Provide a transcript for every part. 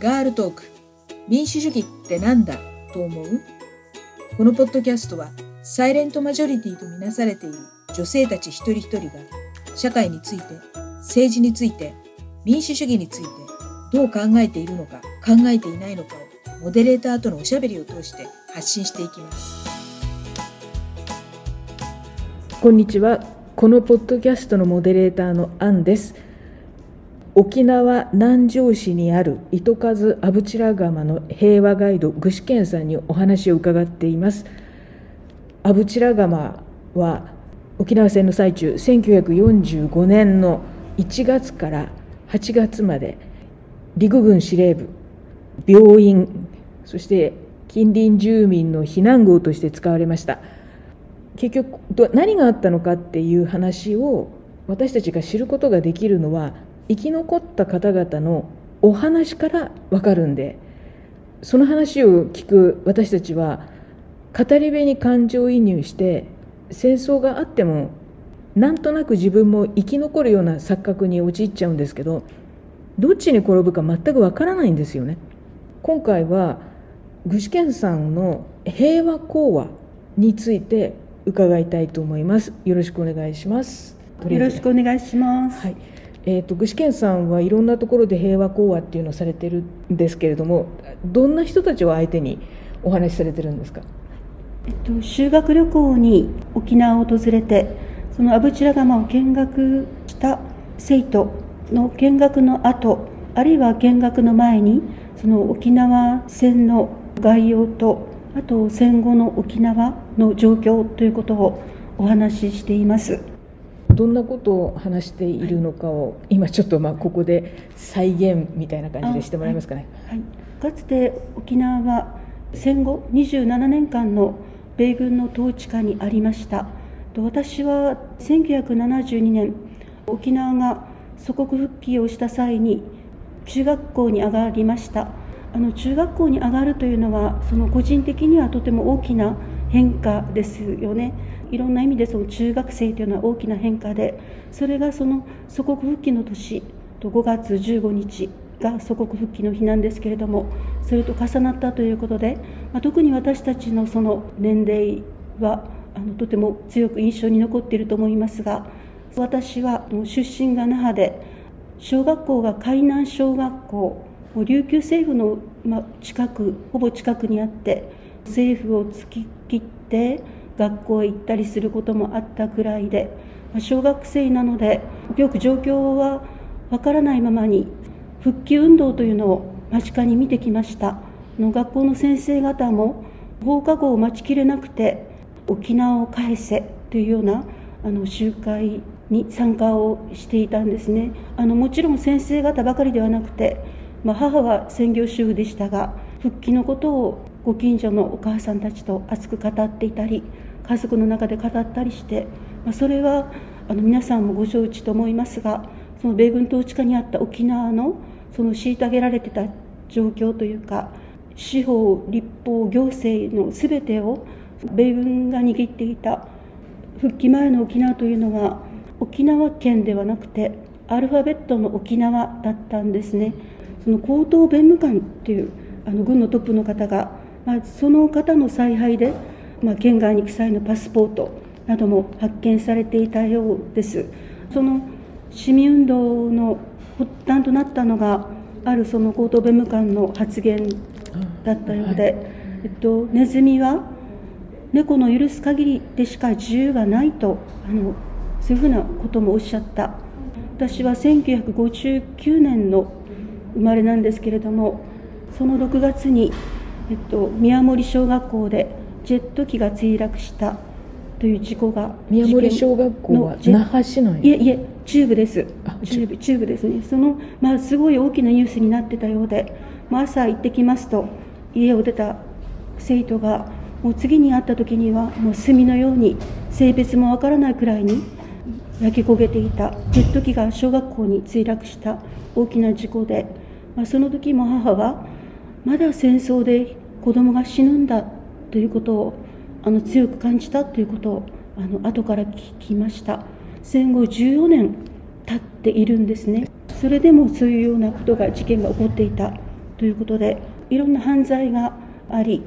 ガールトーク。民主主義ってなんだ？と思う？このポッドキャストはサイレントマジョリティとみなされている女性たち一人一人が社会について政治について民主主義についてどう考えているのか考えていないのかをモデレーターとのおしゃべりを通して発信していきます。こんにちは。このポッドキャストのモデレーターのアンです。沖縄南城市にある糸数阿武良釜の平和ガイド具志堅さんにお話を伺っています。阿武良釜は沖縄戦の最中1945年の1月から8月まで陸軍司令部病院そして近隣住民の避難壕として使われました。結局何があったのかっていう話を私たちが知ることができるのは生き残った方々のお話から分かるんでその話を聞く私たちは語り部に感情移入して戦争があってもなんとなく自分も生き残るような錯覚に陥っちゃうんですけどどっちに転ぶか全くわからないんですよね。今回は具志堅さんの平和講話について伺いたいと思います。よろしくお願いします。よろしくお願いします、はいえーと、具志堅さんはいろんなところで平和講話っていうのをされてるんですけれどもどんな人たちを相手にお話しされてるんですか、えっと、修学旅行に沖縄を訪れてその阿武良釜を見学した生徒の見学の後あるいは見学の前にその沖縄戦の概要とあと戦後の沖縄の状況ということをお話ししています。どんなことを話しているのかを、今ちょっとまあここで再現みたいな感じでしてもらえますかね。はい、はい、かつて沖縄は戦後27年間の米軍の統治下にありました。私は1972年沖縄が祖国復帰をした際に中学校に上がりましたあの中学校に上がるというのはその個人的にはとても大きな変化ですよね。いろんな意味でその中学生というのは大きな変化でそれがその祖国復帰の年と5月15日が祖国復帰の日なんですけれどもそれと重なったということで、まあ、特に私たちのその年齢はあのとても強く印象に残っていると思いますが私は出身が那覇で小学校が海南小学校琉球政府の近くほぼ近くにあって政府を突き切って学校へ行ったりすることもあったくらいで小学生なのでよく状況はわからないままに復帰運動というのを間近に見てきました。の学校の先生方も放課後を待ちきれなくて沖縄を返せというようなあの集会に参加をしていたんですね。あのもちろん先生方ばかりではなくて、まあ、母は専業主婦でしたが復帰のことをご近所のお母さんたちと熱く語っていたり家族の中で語ったりして、まあ、それはあの皆さんもご承知と思いますがその米軍統治下にあった沖縄のその虐げられてた状況というか司法立法行政の全てを米軍が握っていた復帰前の沖縄というのは沖縄県ではなくてアルファベットの沖縄だったんですね。その高等弁務官っていうあの軍のトップの方が、まあ、その方の采配で、まあ、県外に行く際のパスポートなども発見されていたようです。その市民運動の発端となったのがあるその高等弁務官の発言だったようで、えっと、ネズミは猫の許す限りでしか自由がないとあのそういうふうなこともおっしゃった。私は1959年の生まれなんですけれどもその6月に、えっと、宮森小学校でジェット機が墜落したという事故が宮森小学校は那覇市内？いえいえ中部です。中部。中部ですね。その、まあ、すごい大きなニュースになってたようで、まあ、朝行ってきますと家を出た生徒がもう次に会った時にはもう炭のように性別もわからないくらいに焼き焦げていたジェット機が小学校に墜落した大きな事故で、まあ、その時も母はまだ戦争で子供が死ぬんだということをあの強く感じたということをあの後から聞きました。戦後14年経っているんですね。それでもそういうようなことが事件が起こっていたということでいろんな犯罪があり、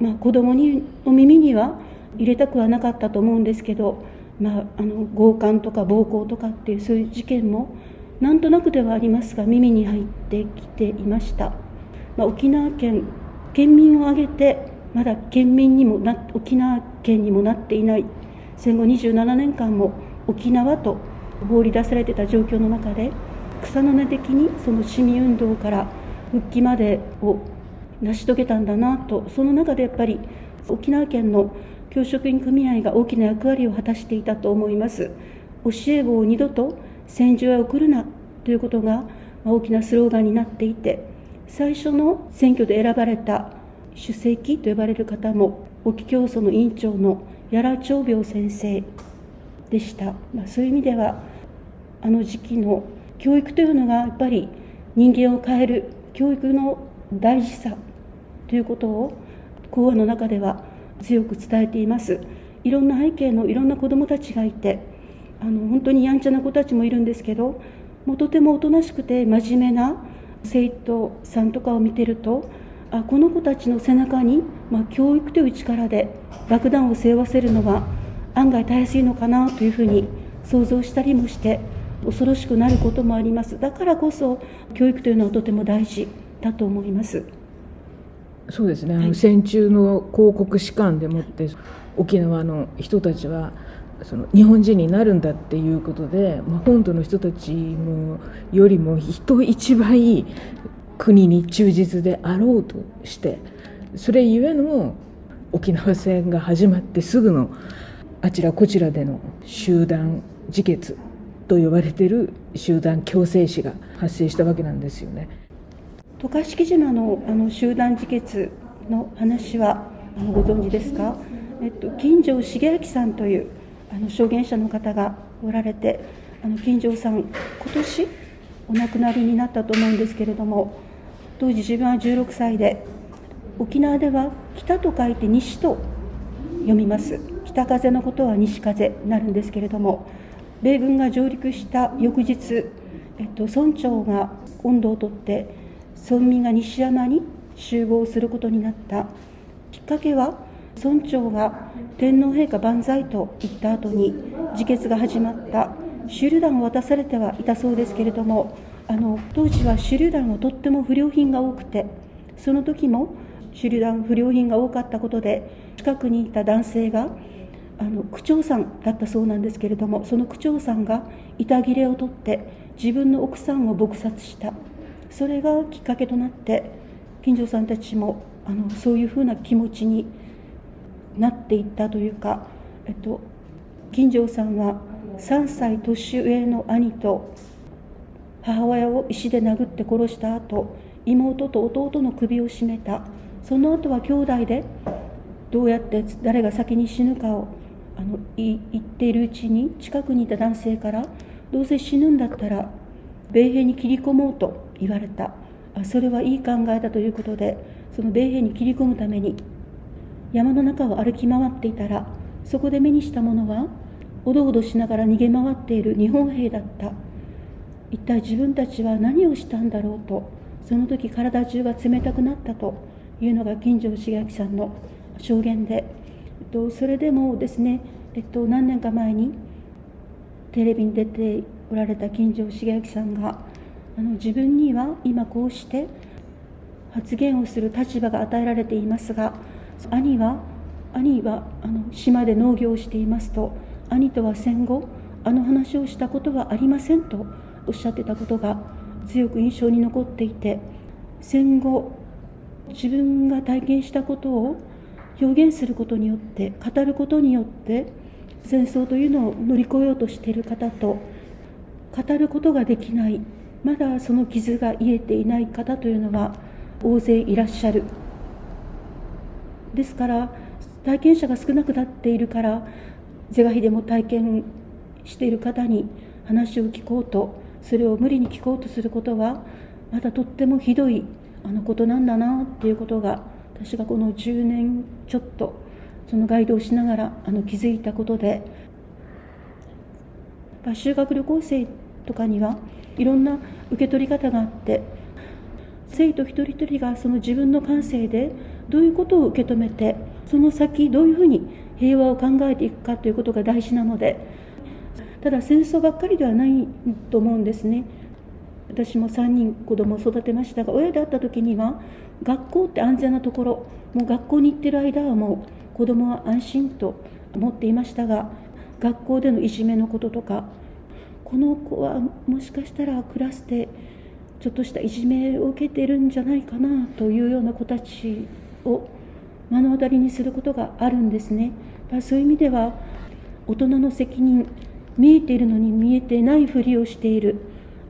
まあ、子供にの耳には入れたくはなかったと思うんですけど、まあ、あの強姦とか暴行とかっていうそういう事件もなんとなくではありますが耳に入ってきていました、まあ、沖縄県県民を挙げてまだ県民にもな沖縄県にもなっていない。戦後27年間も沖縄と放り出されてた状況の中で草の根的にその市民運動から復帰までを成し遂げたんだなとその中でやっぱり沖縄県の教職員組合が大きな役割を果たしていたと思います。教え子を二度と戦場へ送るなということが大きなスローガンになっていて最初の選挙で選ばれた主席と呼ばれる方も沖教祖の委員長の屋良長病先生でした、まあ、そういう意味ではあの時期の教育というのがやっぱり人間を変える教育の大事さということを講話の中では強く伝えています。いろんな背景のいろんな子どもたちがいてあの本当にやんちゃな子たちもいるんですけどもうとてもおとなしくて真面目な生徒さんとかを見てるとあこの子たちの背中に、まあ、教育という力で爆弾を背負わせるのは案外たやすいのかなというふうに想像したりもして恐ろしくなることもあります。だからこそ教育というのはとても大事だと思います。そうですね、あの戦中の広告士官でもって沖縄の人たちはその日本人になるんだっていうことで、まあ、本土の人たちもよりも人一倍国に忠実であろうとしてそれゆえの沖縄戦が始まってすぐのあちらこちらでの集団自決と呼ばれている集団強制死が発生したわけなんですよね。渡嘉敷島のあの集団自決の話はご存知ですか、えっと、金城茂明さんというあの証言者の方がおられてあの金城さん今年お亡くなりになったと思うんですけれども当時自分は16歳で沖縄では北と書いて西と読みます。北風のことは西風になるんですけれども米軍が上陸した翌日、えっと、村長が温度をとって村民が西山に集合することになった。きっかけは村長が天皇陛下万歳と言った後に自決が始まった手榴弾を渡されてはいたそうですけれどもあの当時は手榴弾はとっても不良品が多くてその時も手榴弾不良品が多かったことで近くにいた男性があの区長さんだったそうなんですけれどもその区長さんが板切れを取って自分の奥さんを撲殺した。それがきっかけとなって近所さんたちもあのそういうふうな気持ちになっていったというか、えっと、金城さんは3歳年上の兄と母親を石で殴って殺した後妹と弟の首を絞めた。その後は兄弟でどうやって誰が先に死ぬかをあの言っているうちに近くにいた男性からどうせ死ぬんだったら米兵に切り込もうと言われた。あそれはいい考えだということでその米兵に切り込むために山の中を歩き回っていたらそこで目にしたものはおどおどしながら逃げ回っている日本兵だった。一体自分たちは何をしたんだろうとその時体中が冷たくなったというのが金城茂明さんの証言でえっと、それでもですね、えっと、何年か前にテレビに出ておられた金城茂明さんがあの自分には今こうして発言をする立場が与えられていますが兄は兄はあの島で農業をしていますと兄とは戦後あの話をしたことはありませんとおっしゃってたことが強く印象に残っていて戦後自分が体験したことを表現することによって語ることによって戦争というのを乗り越えようとしている方と語ることができないまだその傷が癒えていない方というのは大勢いらっしゃる。ですから体験者が少なくなっているから是が非でも体験している方に話を聞こうとそれを無理に聞こうとすることはまだとってもひどいあのことなんだなっていうことが私がこの10年ちょっとそのガイドをしながらあの気づいたことで修学旅行生とかにはいろんな受け取り方があって生徒一人一人がその自分の感性でどういうことを受け止めてその先どういうふうに平和を考えていくかということが大事なのでただ戦争ばっかりではないと思うんですね。私も3人子供を育てましたが親であった時には学校って安全なところもう学校に行ってる間はもう子供は安心と思っていましたが学校でのいじめのこととかこの子はもしかしたらクラスでちょっとしたいじめを受けてるんじゃないかなというような子たちを目の当たりにすることがあるんですね。そういう意味では大人の責任見えているのに見えてないふりをしている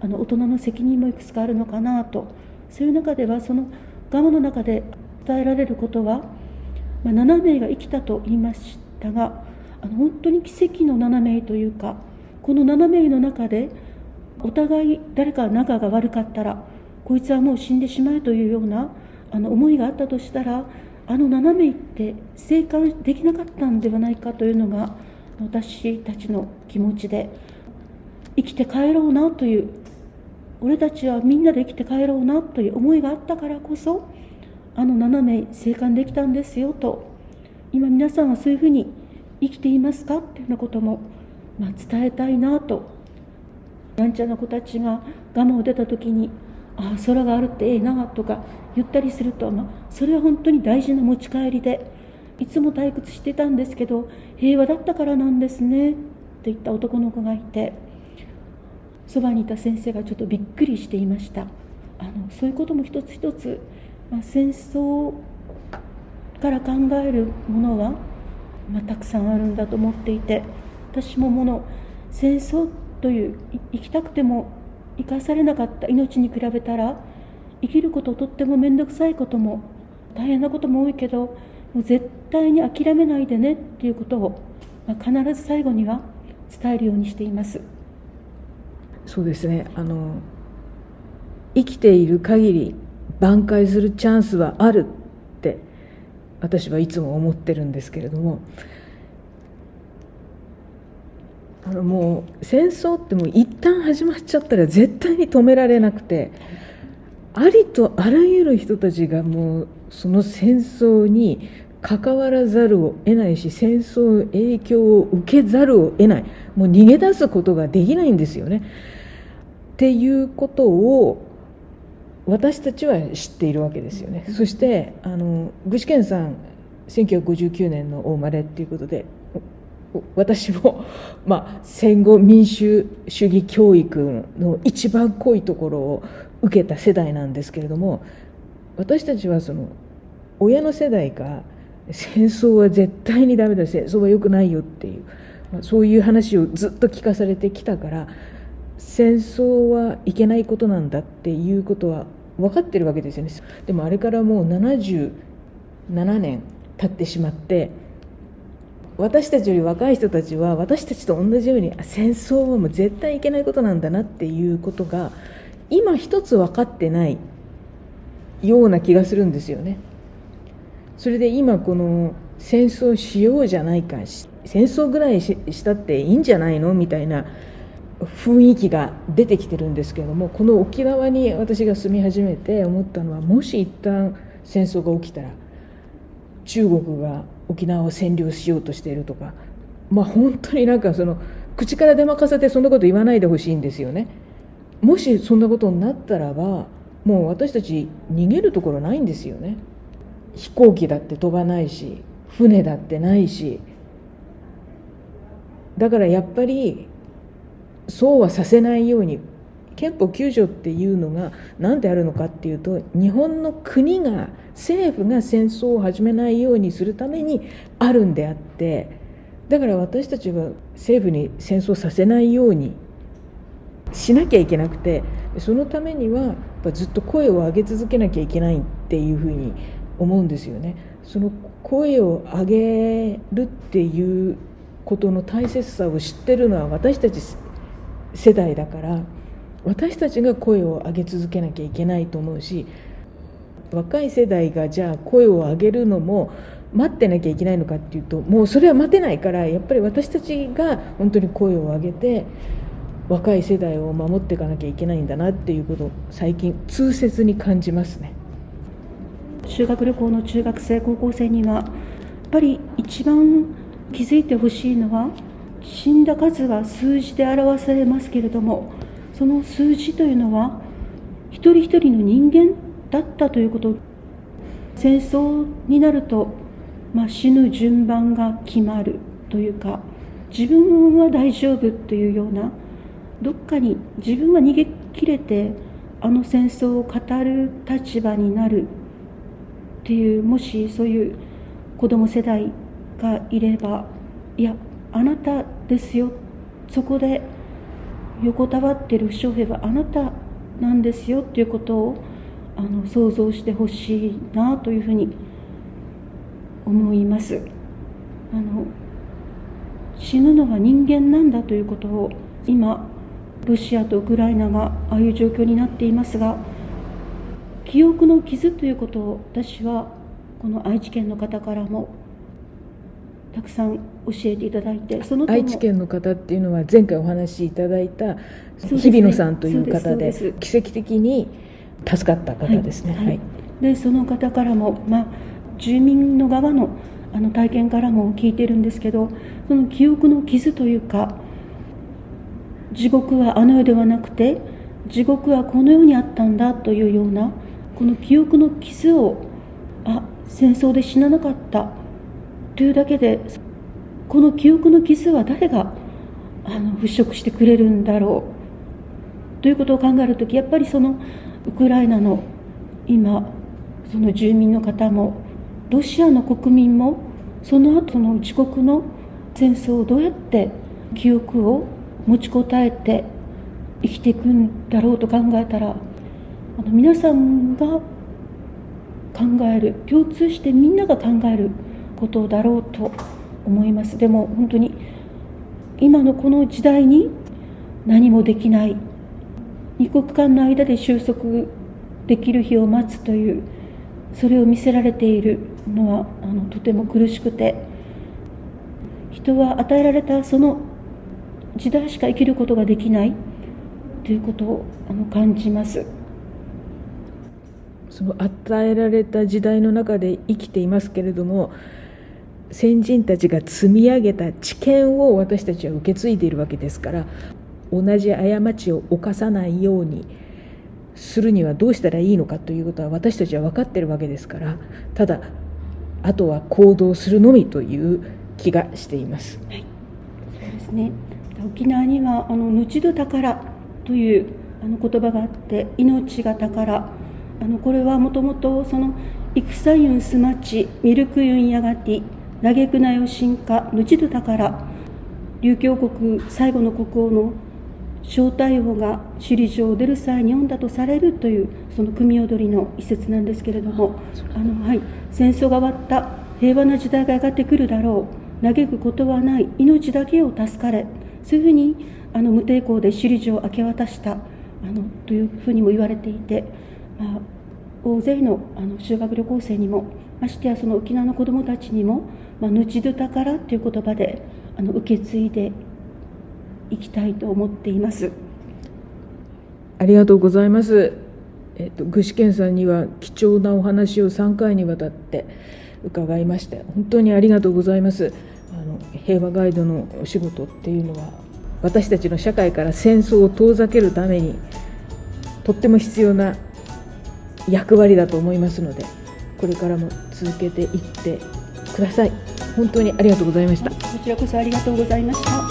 あの大人の責任もいくつかあるのかなとそういう中ではそのガマの中で伝えられることは、まあ、7名が生きたと言いましたがあの本当に奇跡の7名というかこの7名の中でお互い誰か仲が悪かったらこいつはもう死んでしまえというようなあの思いがあったとしたらあの7名って生還できなかったんではないかというのが私たちの気持ちで生きて帰ろうなという俺たちはみんなで生きて帰ろうなという思いがあったからこそあの7名生還できたんですよと今皆さんはそういうふうに生きていますかっていうようなことも、まあ、伝えたいなと。やんちゃな子たちがガマを出た時にああ空があるってええなとか言ったりすると、まあ、それは本当に大事な持ち帰りでいつも退屈してたんですけど平和だったからなんですねって言った男の子がいてそばにいた先生がちょっとびっくりしていました。あのそういうことも一つ一つ、まあ、戦争から考えるものは、まあ、たくさんあるんだと思っていて私ももの戦争という生きたくても生かされなかった命に比べたら生きることとっても面倒くさいことも大変なことも多いけどもう絶対に諦めないでねっていうことを、まあ、必ず最後には伝えるようにしています。そうですね。あの生きている限り挽回するチャンスはあるって私はいつも思ってるんですけれどもあのもう戦争ってもう一旦始まっちゃったら絶対に止められなくてありとあらゆる人たちがもうその戦争に関わらざるを得ないし戦争の影響を受けざるを得ないもう逃げ出すことができないんですよね。っていうことを私たちは知っているわけですよね。そしてあの具志堅さん1959年の生まれっていうことで私も、まあ、戦後民主主義教育の一番濃いところを受けた世代なんですけれども私たちはその親の世代が戦争は絶対にダメだ戦争は良くないよっていう、まあ、そういう話をずっと聞かされてきたから戦争はいけないことなんだっていうことは分かってるわけですよね。でもあれからもう77年経ってしまって私たちより若い人たちは私たちと同じように戦争はもう絶対いけないことなんだなっていうことが今一つ分かってないような気がするんですよね。それで今この戦争しようじゃないか戦争ぐらいしたっていいんじゃないの？みたいな雰囲気が出てきてるんですけれどもこの沖縄に私が住み始めて思ったのはもし一旦戦争が起きたら中国が沖縄を占領しようとしているとかまあ本当になんかその口から出まかせてそんなこと言わないでほしいんですよね。もしそんなことになったらばもう私たち逃げるところないんですよね。飛行機だって飛ばないし船だってないし。だからやっぱりそうはさせないように憲法9条っていうのが何であるのかっていうと日本の国が政府が戦争を始めないようにするためにあるんであってだから私たちは政府に戦争させないようにしなきゃいけなくてそのためにはずっと声を上げ続けなきゃいけないっていうふうに思うんですよね。その声を上げるっていうことの大切さを知ってるのは私たち世代だから私たちが声を上げ続けなきゃいけないと思うし若い世代がじゃあ声を上げるのも待ってなきゃいけないのかっていうともうそれは待てないからやっぱり私たちが本当に声を上げて若い世代を守っていかなきゃいけないんだなっていうことを最近痛切に感じますね。修学旅行の中学生高校生にはやっぱり一番気づいてほしいのは死んだ数が数字で表されますけれどもその数字というのは一人一人の人間だったということ。戦争になると、まあ、死ぬ順番が決まるというか自分は大丈夫というようなどっかに自分は逃げ切れてあの戦争を語る立場になるっていうもしそういう子供世代がいればいやあなたですよそこで横たわってる負傷兵はあなたなんですよっていうことをあの想像してほしいなというふうに思います。あの死ぬのは人間なんだということを今ロシアとウクライナがああいう状況になっていますが記憶の傷ということを私はこの愛知県の方からもたくさん教えていただいてその愛知県の方っていうのは前回お話しいただいた日比野さんという方で奇跡的に助かった方ですね。はい、はい、でその方からも、まあ、住民の側のあの体験からも聞いてるんですけどその記憶の傷というか地獄はあの世ではなくて地獄はこの世にあったんだというようなこの記憶の傷をあ戦争で死ななかったというだけでこの記憶の傷は誰があの払拭してくれるんだろうということを考える時やっぱりそのウクライナの今その住民の方もロシアの国民もその後の自国の戦争をどうやって記憶を持ちこたえて生きていくんだろうと考えたらあの皆さんが考える共通してみんなが考えることだろうと思います。でも本当に今のこの時代に何もできない。二国間の間で収束できる日を待つというそれを見せられているのはあのとても苦しくて人は与えられたその時代しか生きることができない。ということをあの感じます。その与えられた時代の中で生きていますけれども先人たちが積み上げた知見を私たちは受け継いでいるわけですから同じ過ちを犯さないようにするにはどうしたらいいのかということは私たちは分かっているわけですからただあとは行動するのみという気がしています。はい、そうですね。沖縄にはあの「ぬちど宝」というあの言葉があって「命が宝」あのこれはもともとその戦ユンすまちミルクユンやがて嘆くなよ進化ぬちど宝琉球国最後の国王の正太王が首里城を出る際に読んだとされるというその組踊りの一節なんですけれどもあの、はい、戦争が終わった平和な時代がやがってくるだろう。嘆くことはない命だけを助かれ。そういうふうにあの無抵抗で首里城を明け渡したあのというふうにも言われていて、まあ、大勢のあの修学旅行生にもましてやその沖縄の子どもたちにも「まあ、ぬちどたから」という言葉であの受け継いでいきたいと思っています。ありがとうございます、えっと、具志堅さんには貴重なお話を3回にわたって伺いまして本当にありがとうございます。あの平和ガイドのお仕事っていうのは私たちの社会から戦争を遠ざけるためにとっても必要な役割だと思いますのでこれからも続けていってください。本当にありがとうございました。こちらこそありがとうございました。